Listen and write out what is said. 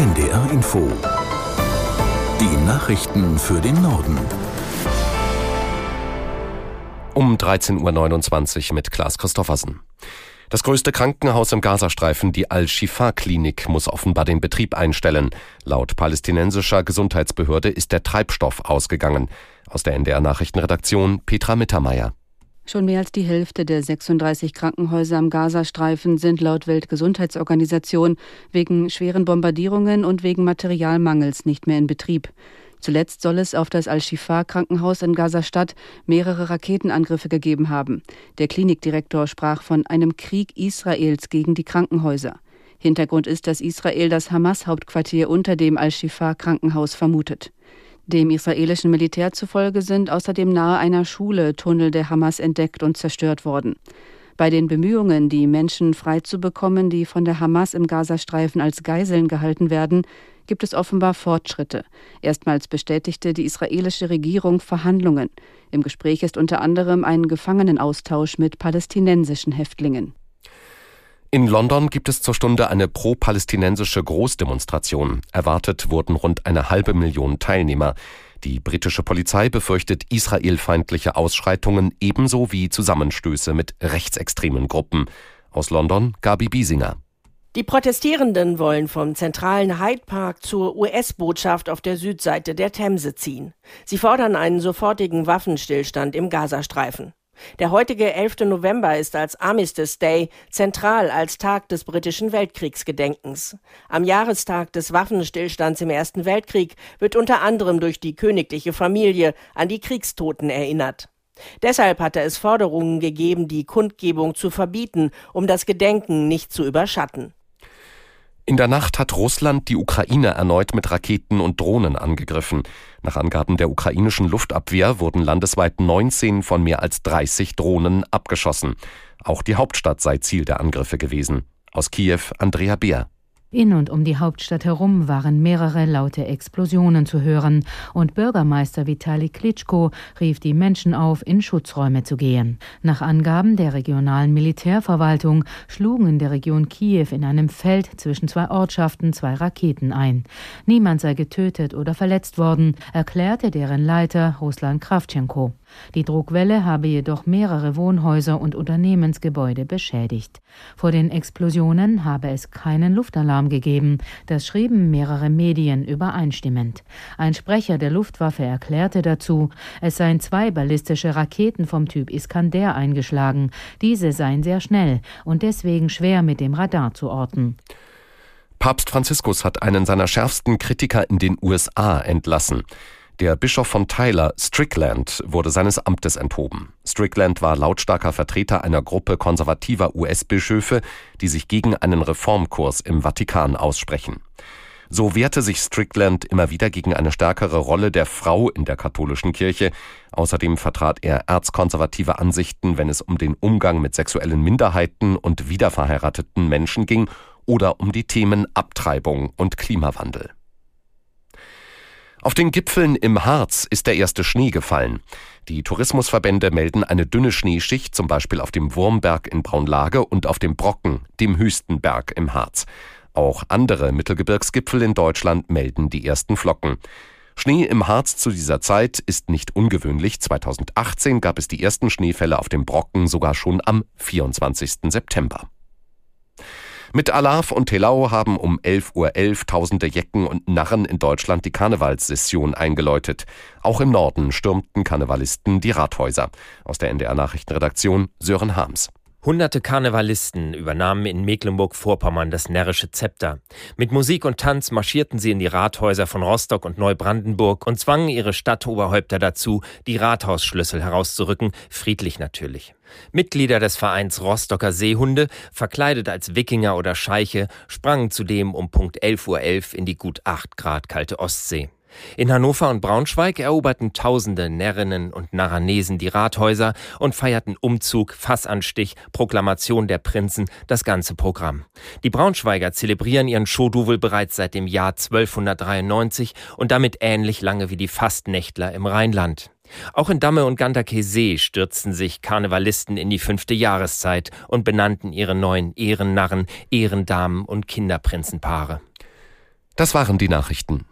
NDR Info. Die Nachrichten für den Norden. Um 13.29 Uhr mit Klaas Christoffersen. Das größte Krankenhaus im Gazastreifen, die Al-Shifa-Klinik, muss offenbar den Betrieb einstellen. Laut palästinensischer Gesundheitsbehörde ist der Treibstoff ausgegangen. Aus der NDR-Nachrichtenredaktion Petra Mittermeier. Schon mehr als die Hälfte der 36 Krankenhäuser am Gazastreifen sind laut Weltgesundheitsorganisation wegen schweren Bombardierungen und wegen Materialmangels nicht mehr in Betrieb. Zuletzt soll es auf das Al-Shifa-Krankenhaus in Gaza-Stadt mehrere Raketenangriffe gegeben haben. Der Klinikdirektor sprach von einem Krieg Israels gegen die Krankenhäuser. Hintergrund ist, dass Israel das Hamas-Hauptquartier unter dem Al-Shifa-Krankenhaus vermutet. Dem israelischen Militär zufolge sind außerdem nahe einer Schule Tunnel der Hamas entdeckt und zerstört worden. Bei den Bemühungen, die Menschen freizubekommen, die von der Hamas im Gazastreifen als Geiseln gehalten werden, gibt es offenbar Fortschritte. Erstmals bestätigte die israelische Regierung Verhandlungen. Im Gespräch ist unter anderem ein Gefangenenaustausch mit palästinensischen Häftlingen. In London gibt es zur Stunde eine pro-palästinensische Großdemonstration. Erwartet wurden rund eine halbe Million Teilnehmer. Die britische Polizei befürchtet israelfeindliche Ausschreitungen ebenso wie Zusammenstöße mit rechtsextremen Gruppen. Aus London Gabi Biesinger. Die Protestierenden wollen vom zentralen Hyde Park zur US-Botschaft auf der Südseite der Themse ziehen. Sie fordern einen sofortigen Waffenstillstand im Gazastreifen. Der heutige 11. November ist als Armistice Day zentral als Tag des britischen Weltkriegsgedenkens. Am Jahrestag des Waffenstillstands im Ersten Weltkrieg wird unter anderem durch die königliche Familie an die Kriegstoten erinnert. Deshalb hatte es Forderungen gegeben, die Kundgebung zu verbieten, um das Gedenken nicht zu überschatten. In der Nacht hat Russland die Ukraine erneut mit Raketen und Drohnen angegriffen. Nach Angaben der ukrainischen Luftabwehr wurden landesweit 19 von mehr als 30 Drohnen abgeschossen. Auch die Hauptstadt sei Ziel der Angriffe gewesen. Aus Kiew Andrea Beer. In und um die Hauptstadt herum waren mehrere laute Explosionen zu hören und Bürgermeister Vitali Klitschko rief die Menschen auf, in Schutzräume zu gehen. Nach Angaben der regionalen Militärverwaltung schlugen in der Region Kiew in einem Feld zwischen zwei Ortschaften zwei Raketen ein. Niemand sei getötet oder verletzt worden, erklärte deren Leiter Ruslan Kravtschenko. Die Druckwelle habe jedoch mehrere Wohnhäuser und Unternehmensgebäude beschädigt. Vor den Explosionen habe es keinen Luftalarm gegeben, das schrieben mehrere Medien übereinstimmend. Ein Sprecher der Luftwaffe erklärte dazu, es seien zwei ballistische Raketen vom Typ Iskander eingeschlagen. Diese seien sehr schnell und deswegen schwer mit dem Radar zu orten. Papst Franziskus hat einen seiner schärfsten Kritiker in den USA entlassen. Der Bischof von Tyler, Strickland, wurde seines Amtes enthoben. Strickland war lautstarker Vertreter einer Gruppe konservativer US-Bischöfe, die sich gegen einen Reformkurs im Vatikan aussprechen. So wehrte sich Strickland immer wieder gegen eine stärkere Rolle der Frau in der katholischen Kirche. Außerdem vertrat er erzkonservative Ansichten, wenn es um den Umgang mit sexuellen Minderheiten und wiederverheirateten Menschen ging oder um die Themen Abtreibung und Klimawandel. Auf den Gipfeln im Harz ist der erste Schnee gefallen. Die Tourismusverbände melden eine dünne Schneeschicht, zum Beispiel auf dem Wurmberg in Braunlage und auf dem Brocken, dem höchsten Berg im Harz. Auch andere Mittelgebirgsgipfel in Deutschland melden die ersten Flocken. Schnee im Harz zu dieser Zeit ist nicht ungewöhnlich. 2018 gab es die ersten Schneefälle auf dem Brocken sogar schon am 24. September. Mit Alaf und Telau haben um 11.11 Uhr .11 tausende Jecken und Narren in Deutschland die Karnevalssession eingeläutet. Auch im Norden stürmten Karnevalisten die Rathäuser. Aus der NDR Nachrichtenredaktion Sören Harms. Hunderte Karnevalisten übernahmen in Mecklenburg-Vorpommern das närrische Zepter. Mit Musik und Tanz marschierten sie in die Rathäuser von Rostock und Neubrandenburg und zwangen ihre Stadtoberhäupter dazu, die Rathausschlüssel herauszurücken, friedlich natürlich. Mitglieder des Vereins Rostocker Seehunde, verkleidet als Wikinger oder Scheiche, sprangen zudem um Punkt 11.11 Uhr .11 in die gut 8 Grad kalte Ostsee. In Hannover und Braunschweig eroberten tausende Närrinnen und Narranesen die Rathäuser und feierten Umzug, Fassanstich, Proklamation der Prinzen, das ganze Programm. Die Braunschweiger zelebrieren ihren Schoduvel bereits seit dem Jahr 1293 und damit ähnlich lange wie die Fastnächtler im Rheinland. Auch in Damme und Ganderkesee stürzten sich Karnevalisten in die fünfte Jahreszeit und benannten ihre neuen Ehrennarren, Ehrendamen und Kinderprinzenpaare. Das waren die Nachrichten.